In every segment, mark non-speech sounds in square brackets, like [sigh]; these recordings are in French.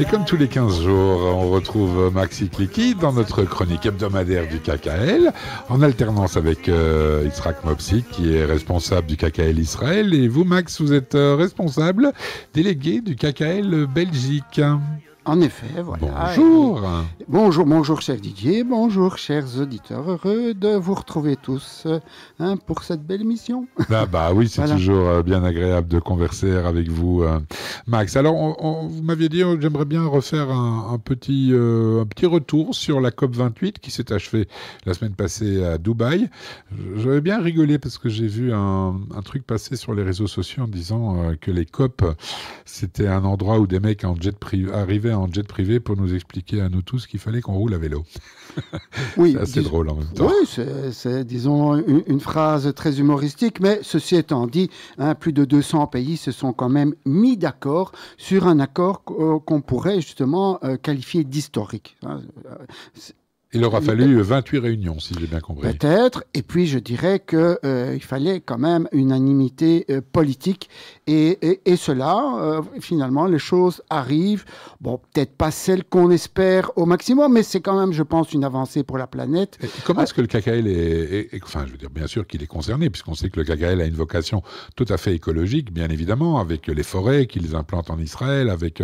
Et comme tous les 15 jours, on retrouve Maxi Kliki dans notre chronique hebdomadaire du KKL, en alternance avec euh, Israq Mopsi, qui est responsable du KKL Israël. Et vous, Max, vous êtes euh, responsable délégué du KKL Belgique. En effet, voilà. Bonjour. bonjour, bonjour, cher Didier. Bonjour, chers auditeurs. Heureux de vous retrouver tous hein, pour cette belle émission. Ah bah oui, c'est toujours euh, bien agréable de converser avec vous, euh, Max. Alors, on, vous m'aviez dit, oh, j'aimerais bien refaire un, petit, euh, un petit retour sur la COP 28 qui s'est achevée la semaine passée à Dubaï. J'avais bien rigolé parce que j'ai vu un, un, truc passer sur les réseaux sociaux en disant que les COP, c'était un endroit où des mecs en jet privé arrivaient en jet privé pour nous expliquer à nous tous qu'il fallait qu'on roule à vélo. [laughs] Oui, c'est assez drôle en même temps. Oui, c'est, disons, une, phrase très humoristique, mais ceci étant dit, hein, plus de 200 pays se sont quand même mis d'accord sur un accord qu'on pourrait justement euh, qualifier d'historique. Hein. Il aura fallu 28 réunions, si j'ai bien compris. Peut-être. Et puis, je dirais qu'il euh, fallait quand même unanimité euh, politique. Et, et, cela, euh, finalement, les choses arrivent. Bon, peut-être pas celles qu'on espère au maximum, mais c'est quand même, je pense, une avancée pour la planète. Et comment est-ce que le KKL est, Enfin, je veux dire, bien sûr qu'il est concerné, puisqu'on sait que le KKL a une vocation tout à fait écologique, bien évidemment, avec les forêts qu'ils implantent en Israël, avec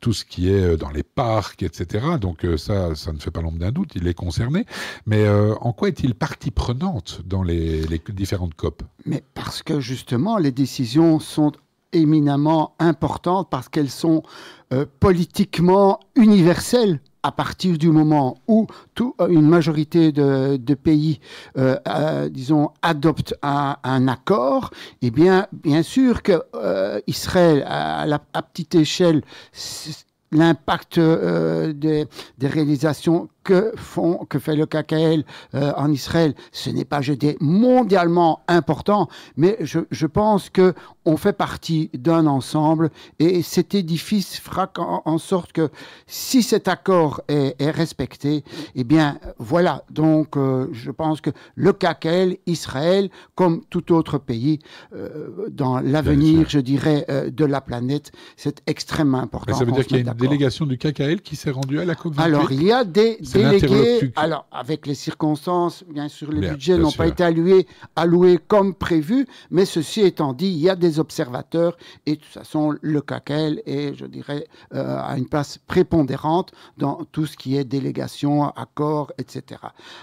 tout ce qui est dans les parcs, etc. Donc, ça, ça ne fait pas l'ombre d'un doute. Il concernés. Mais euh, en quoi est-il partie prenante dans les, différentes COP? Mais parce que justement, les décisions sont éminemment importantes parce qu'elles sont euh, politiquement universelles à partir du moment où tout, une majorité de, pays, euh, disons, adoptent un, accord, eh bien, bien sûr que Israël, à, petite échelle, l'impact des, réalisations que, font, que fait le KKL euh, en Israël, ce n'est pas, jeté mondialement important, mais je, je pense que on fait partie d'un ensemble et cet édifice fera en, sorte que si cet accord est, est respecté, eh bien voilà, donc euh, je pense que le KKL, Israël, comme tout autre pays, euh, dans l'avenir, je dirais, de la planète, c'est extrêmement important. ça veut dire qu'il y a une délégation du KKL qui s'est rendue à la COP28 Alors il y a des délégués. Alors, avec les circonstances, bien sûr, les budgets n'ont pas été alloués, alloués comme prévu, mais ceci étant dit, il y a des observateurs et de toute façon, le CACEL est, je dirais, euh, à une place prépondérante dans tout ce qui est délégation, accord, etc.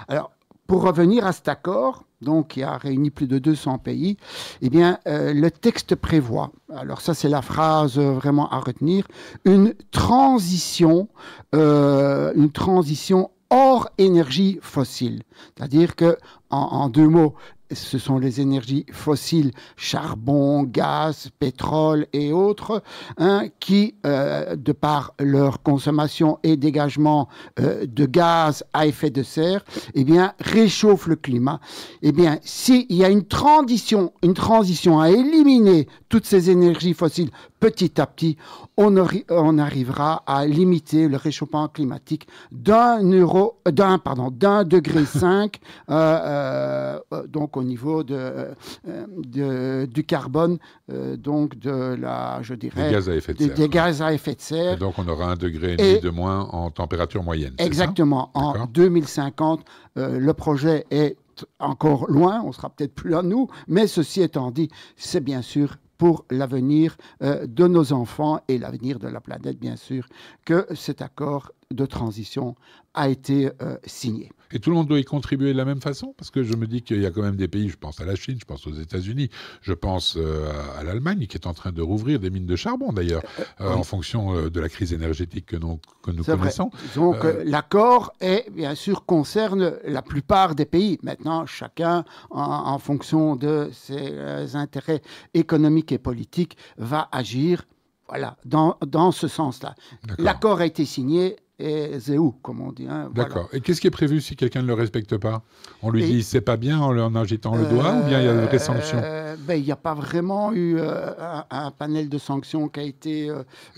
Alors, pour revenir à cet accord, donc qui a réuni plus de 200 pays, eh bien, euh, le texte prévoit, alors ça c'est la phrase vraiment à retenir, une transition, euh, une transition hors énergie fossile. C'est-à-dire que, en, deux mots, ce sont les énergies fossiles, charbon, gaz, pétrole et autres, hein, qui, euh, de par leur consommation et dégagement euh, de gaz à effet de serre, eh bien, réchauffent le climat. Eh bien, s'il y a une transition, une transition à éliminer toutes ces énergies fossiles petit à petit, on, on arrivera à limiter le réchauffement climatique d'un euro, d'un pardon, d'un degré [laughs] 5, euh, donc au niveau de, euh, du carbone, euh, donc de la, je dirais, des gaz à effet de serre. Des gaz à effet de serre. Et donc on aura un degré et demi de moins en température moyenne. Exactement. en 2050, euh, le projet est encore loin, on sera peut-être plus à nous, mais ceci étant dit, c'est bien sûr pour l'avenir de nos enfants et l'avenir de la planète, bien sûr, que cet accord de transition a été euh, signé. Et tout le monde doit y contribuer de la même façon? Parce que je me dis qu'il y a quand même des pays, je pense à la Chine, je pense aux États-Unis, je pense euh, à l'Allemagne qui est en train de rouvrir des mines de charbon d'ailleurs, euh, en fonction de la crise énergétique que nous, que nous connaissons. Donc l'accord est bien sûr concerne la plupart des pays. Maintenant, chacun, en, en fonction de ses intérêts économiques et politiques, va agir voilà, dans, dans ce sens-là. L'accord a été signé, et Zéou, comme on dit. Hein, D'accord. Et qu'est-ce qui est prévu si quelqu'un ne le respecte pas On lui dit c'est pas bien en, agitant le doigt ou bien il y a des sanctions euh, ben, Il n'y a pas vraiment eu euh, un, panel de sanctions qui a été,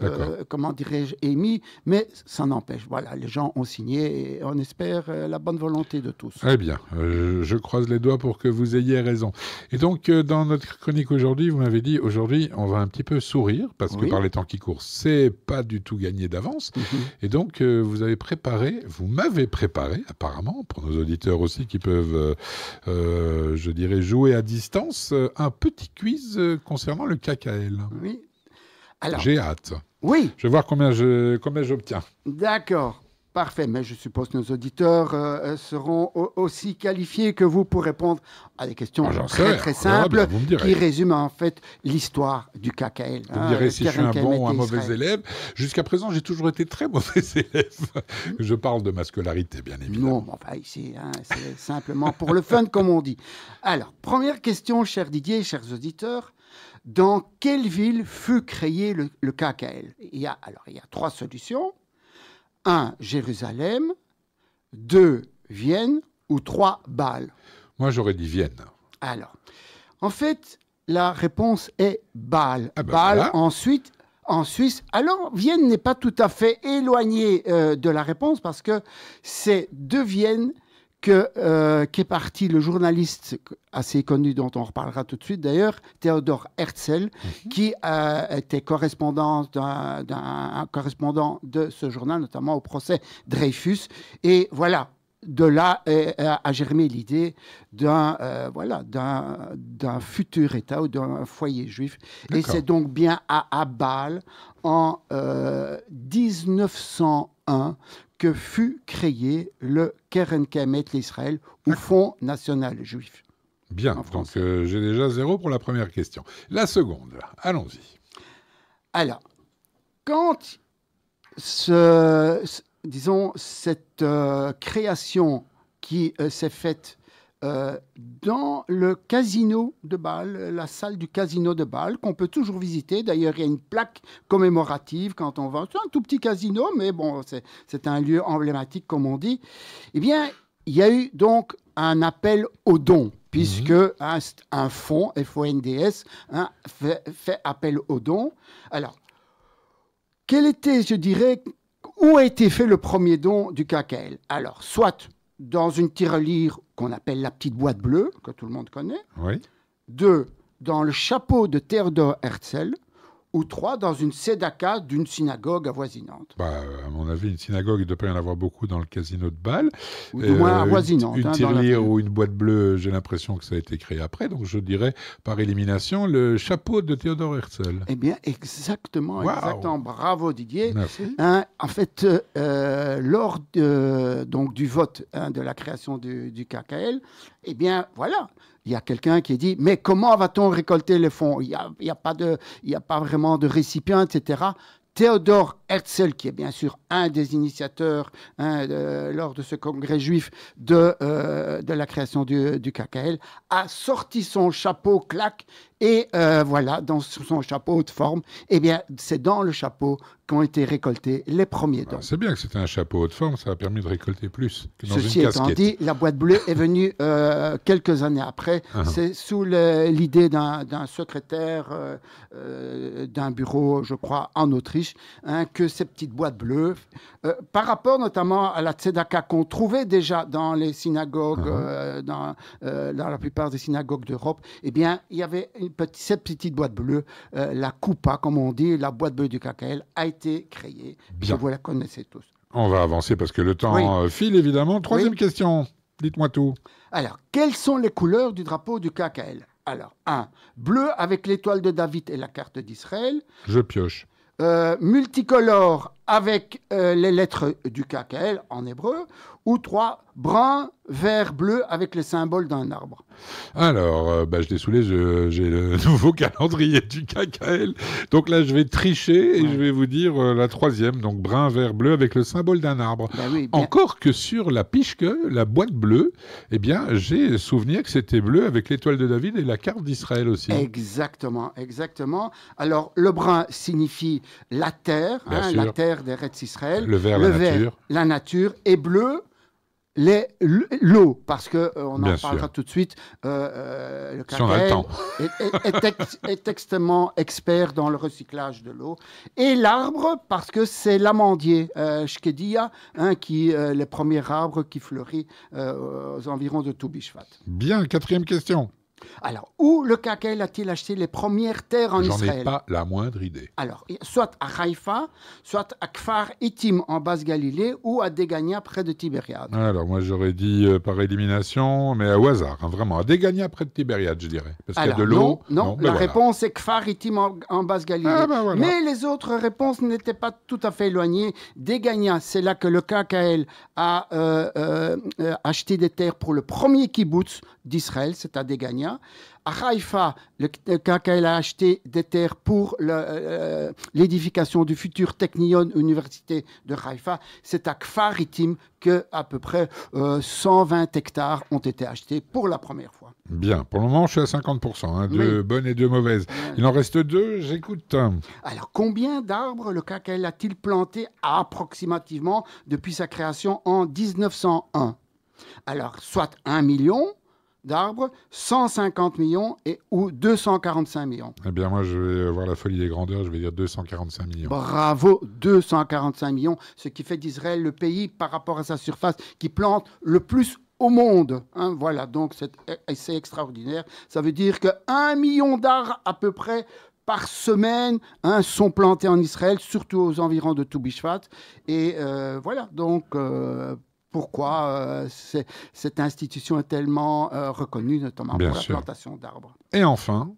euh, comment dirais-je, émis, mais ça n'empêche. Voilà, les gens ont signé et on espère la bonne volonté de tous. Très bien. je croise les doigts pour que vous ayez raison. Et donc, dans notre chronique aujourd'hui, vous m'avez dit aujourd'hui, on va un petit peu sourire parce que par les temps qui courent, c'est pas du tout gagné d'avance. Mhm. Et donc, vous avez préparé, vous m'avez préparé, apparemment, pour nos auditeurs aussi qui peuvent, euh, euh, je dirais, jouer à distance, euh, un petit quiz concernant le KKL. Oui. J'ai hâte. Oui. Je vais voir combien je combien j'obtiens. D'accord. Parfait, mais je suppose que nos auditeurs euh, seront aussi qualifiés que vous pour répondre à des questions ah, très très simples qui résument en fait l'histoire du KKL. Vous me hein, direz si je suis un bon ou un mauvais élève. Jusqu'à présent, j'ai toujours été très [laughs] mauvais élève. je parle de ma scolarité, bien évidemment. Non, enfin ici, hein, c'est simplement pour le fun, comme on dit. Alors, première question, cher Didier, chers auditeurs. Dans quelle ville fut créé le, le KKL il y, a, alors, il y a trois solutions. 1. Jérusalem, 2. Vienne ou 3. Bâle Moi, j'aurais dit Vienne. Alors, en fait, la réponse est Bâle. Ah ben Bâle, ensuite, en Suisse. Alors, Vienne n'est pas tout à fait éloignée euh, de la réponse parce que c'est de Vienne que, euh, qu'est parti le journaliste assez connu dont on reparlera tout de suite d'ailleurs, Théodore Herzl, mhm. qui euh, était correspondant, d'un, correspondant de ce journal, notamment au procès Dreyfus. Et voilà, de là a germé l'idée d'un euh, voilà d'un, futur État ou d'un foyer juif. Et c'est donc bien à Abal en 1901 que fut créé le Keren Kemet l'Israël, ou Fonds national juif. Bien, donc euh, j'ai déjà zéro pour la première question. La seconde, allons-y. Alors, quand ce, disons, cette euh, création qui euh, s'est faite euh, dans le casino de Bâle, la salle du casino de Bâle, qu'on peut toujours visiter. D'ailleurs, il y a une plaque commémorative quand on va. C'est un tout petit casino, mais bon, c'est un lieu emblématique, comme on dit. Eh bien, il y a eu donc un appel aux dons, puisque mhm. un, fonds, FONDS, hein, fait, fait appel aux dons. Alors, quel était, je dirais, où a été fait le premier don du KKL Alors, soit dans une tirelire qu'on appelle la petite boîte bleue, que tout le monde connaît. Oui. Deux, dans le chapeau de Theodor Herzl ou trois dans une sédaka d'une synagogue avoisinante bah, À mon avis, une synagogue, il doit pas y en avoir beaucoup dans le casino de Bâle. Ou du moins euh, avoisinante. Une, hein, ou une boîte bleue, j'ai l'impression que ça a été créé après. Donc je dirais, par élimination, le chapeau de Théodore Herzl. Eh bien, exactement. exactement. Bravo Didier. Hein, en fait, euh, lors de, donc, du vote hein, de la création du, du KKL, eh bien, voilà, il y a quelqu'un qui dit Mais comment va-t-on récolter les fonds? Il n'y a, pas a pas vraiment de récipient, etc. Théodore Herzl, qui est bien sûr un des initiateurs hein, lors de ce congrès juif de, euh, de la création du, du, KKL, a sorti son chapeau claque et euh, voilà, dans son chapeau de forme, eh bien, c'est dans le chapeau qu'ont été récoltés les premiers dons. c'est bien que c'était un chapeau haute forme, ça a permis de récolter plus que dans Ceci une étant dit, la boîte bleue est venue euh, quelques années après. Ah. C'est sous l'idée d'un secrétaire euh, d'un bureau, je crois, en Autriche, hein, que ces petites boîtes bleues, par rapport notamment à la tzedaka qu'on trouvait déjà dans les synagogues, ah. dans, dans, la plupart des synagogues d'Europe, eh bien, il y avait cette petite boîte bleue, euh, la Coupa, comme on dit, la boîte bleue du KKL, a été créée. Bien. Vous la connaissez tous. On va avancer parce que le temps euh, file évidemment. Troisième question, dites-moi tout. Alors, quelles sont les couleurs du drapeau du KKL? Alors, un, bleu avec l'étoile de David et la carte d'Israël. Je pioche. Euh, multicolore avec les lettres du KKL en hébreu, ou trois, brun, vert, bleu avec les symboles d'un arbre. Alors, euh, bah, je désolé, j'ai le [laughs] nouveau calendrier du KKL. Donc là, je vais tricher et je vais vous dire euh, la troisième, donc brun, vert, bleu avec le symbole d'un arbre. Bah Encore que sur la piche, la boîte bleue, eh bien, j'ai souvenir que c'était bleu avec l'étoile de David et la carte d'Israël aussi. Exactement, exactement. Alors, le brun signifie la terre, hein, la terre vert d'Eretz Israël. Le vert, la nature. La nature. Et bleu, l'eau, parce que euh, on en parlera tout de suite. Euh, euh, le [laughs] est, est, extrêmement expert dans le recyclage de l'eau. Et l'arbre, parce que c'est l'amandier, euh, Shkedia, hein, qui le premier arbre qui fleurit aux environs de Toubishvat. Bien, quatrième question. Alors, où le Kakel a-t-il acheté les premières terres en Israël J'en ai pas la moindre idée. Alors, soit à Haïfa, soit à Kfar Itim en Basse-Galilée, ou à Degania près de Tibériade. Alors, moi j'aurais dit euh, par élimination, mais au hasard, hein, vraiment. À Degania près de Tibériade, je dirais. Parce qu'il y a de l'eau. Non, ben la réponse est Kfar Itim en, Basse-Galilée. Ah, ben mais les autres réponses n'étaient pas tout à fait éloignées. Degania, c'est là que le KKL a euh, euh, acheté des terres pour le premier kibbutz d'Israël, c'est à Degania. À Haïfa, le KKL a acheté des terres pour euh, l'édification du futur Technion Université de Haïfa. C'est à Kfaritim que à peu près 120 euh, hectares ont été achetés pour la première fois. Bien, pour le moment, je suis à 50%, hein, deux bonnes et deux mauvaises. Il en reste deux, j'écoute. Alors, combien d'arbres le KKL a-t-il planté approximativement depuis sa création en 1901 Alors, soit un million, d'arbres, 150 millions et, ou 245 millions. Eh bien, moi, je vais avoir la folie des grandeurs, je vais dire 245 millions. Bravo, 245 millions, ce qui fait d'Israël le pays, par rapport à sa surface, qui plante le plus au monde. Hein, voilà, donc c'est extraordinaire. Ça veut dire qu'un million d'arbres à peu près par semaine hein, sont plantés en Israël, surtout aux environs de Toubishvat. Et euh, voilà, donc euh, pourquoi euh, cette institution est tellement euh, reconnue, notamment pour la plantation d'arbres. Et enfin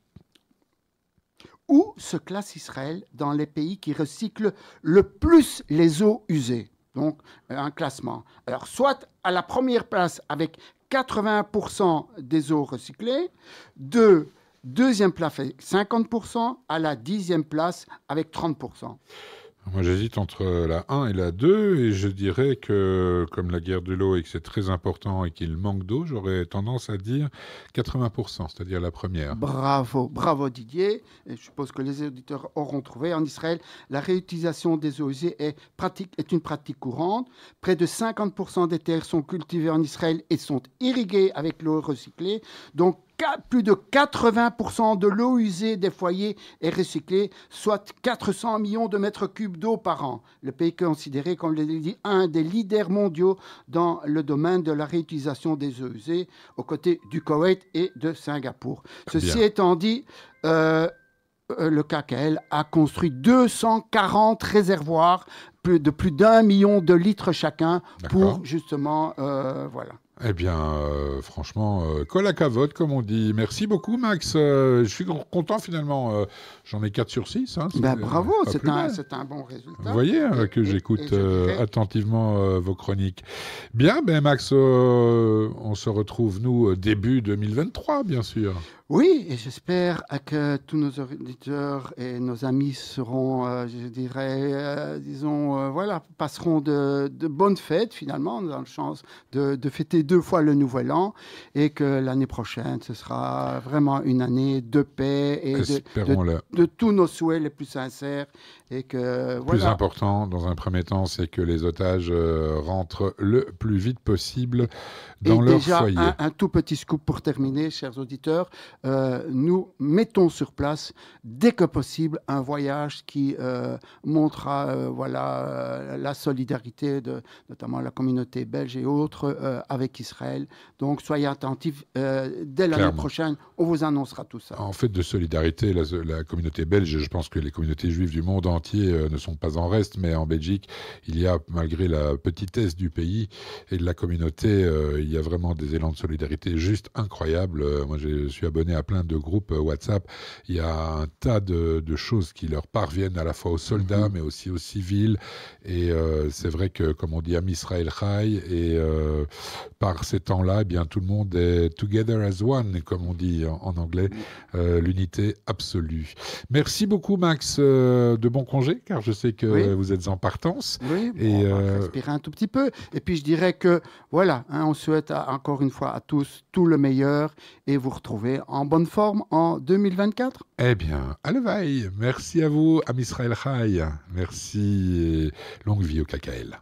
Où se classe Israël dans les pays qui recyclent le plus les eaux usées? Donc, euh, un classement. Alors, soit à la première place avec 80% des eaux recyclées, deux, deuxième place avec 50%, à la dixième place avec 30%. Moi, j'hésite entre la 1 et la 2, et je dirais que, comme la guerre de l'eau et que c'est très important et qu'il manque d'eau, j'aurais tendance à dire 80%, c'est-à-dire la première. Bravo, bravo Didier. Je suppose que les auditeurs auront trouvé. En Israël, la réutilisation des eaux usées est, pratique, est une pratique courante. Près de 50% des terres sont cultivées en Israël et sont irriguées avec l'eau recyclée. Donc, plus de 80% de l'eau usée des foyers est recyclée, soit 400 millions de mètres cubes d'eau par an. Le pays est considéré comme un des leaders mondiaux dans le domaine de la réutilisation des eaux usées, aux côtés du Koweït et de Singapour. Ceci étant dit, euh, euh, le KKL a construit 240 réservoirs de plus d'un million de litres chacun pour justement, euh, voilà. Eh bien, euh, franchement, euh, comme on dit. Merci beaucoup, Max. Euh, je suis content finalement. Euh, j'en ai 4 sur 6. Hein, ben, bravo, c'est un, un, bon résultat. Vous voyez hein, que j'écoute attentivement vos chroniques. Bien, ben, Max, on se retrouve, nous, début 2023, bien sûr. Oui, et j'espère que tous nos auditeurs et nos amis seront, euh, je dirais, euh, disons, euh, voilà, passeront de, bonnes fêtes finalement, dans le chance de, fêter deux fois le Nouvel An, et que l'année prochaine, ce sera vraiment une année de paix et de, de, tous nos souhaits les plus sincères et que, Plus important, dans un premier temps, c'est que les otages euh, rentrent le plus vite possible dans leur foyer. Un, un, tout petit scoop pour terminer, chers auditeurs. Euh, nous mettons sur place, dès que possible, un voyage qui euh, montrera voilà, la solidarité de notamment la communauté belge et autres avec Israël. Donc soyez attentifs. dès l'année prochaine, on vous annoncera tout ça. En fait, de solidarité, la, la communauté belge, je pense que les communautés juives du monde euh, ne sont pas en reste, mais en Belgique, il y a, malgré la petitesse du pays et de la communauté, euh, il y a vraiment des élans de solidarité juste incroyables. Euh, moi, je suis abonné à plein de groupes WhatsApp. Il y a un tas de, choses qui leur parviennent à la fois aux soldats, mhm. mais aussi aux civils. Et c'est vrai que, comme on dit, à Israël Chai, et par ces temps-là, eh bien tout le monde est together as one, comme on dit en, anglais, euh, l'unité absolue. Merci beaucoup Max, de bon congé, car je sais que vous êtes en partance. Oui, et on va respirer un tout petit peu. Et puis je dirais que voilà, hein, on souhaite encore une fois à tous tout le meilleur et vous retrouver en bonne forme en 2024. Eh bien, à Merci à vous, à Israël Chai. Merci et longue vie au KKL.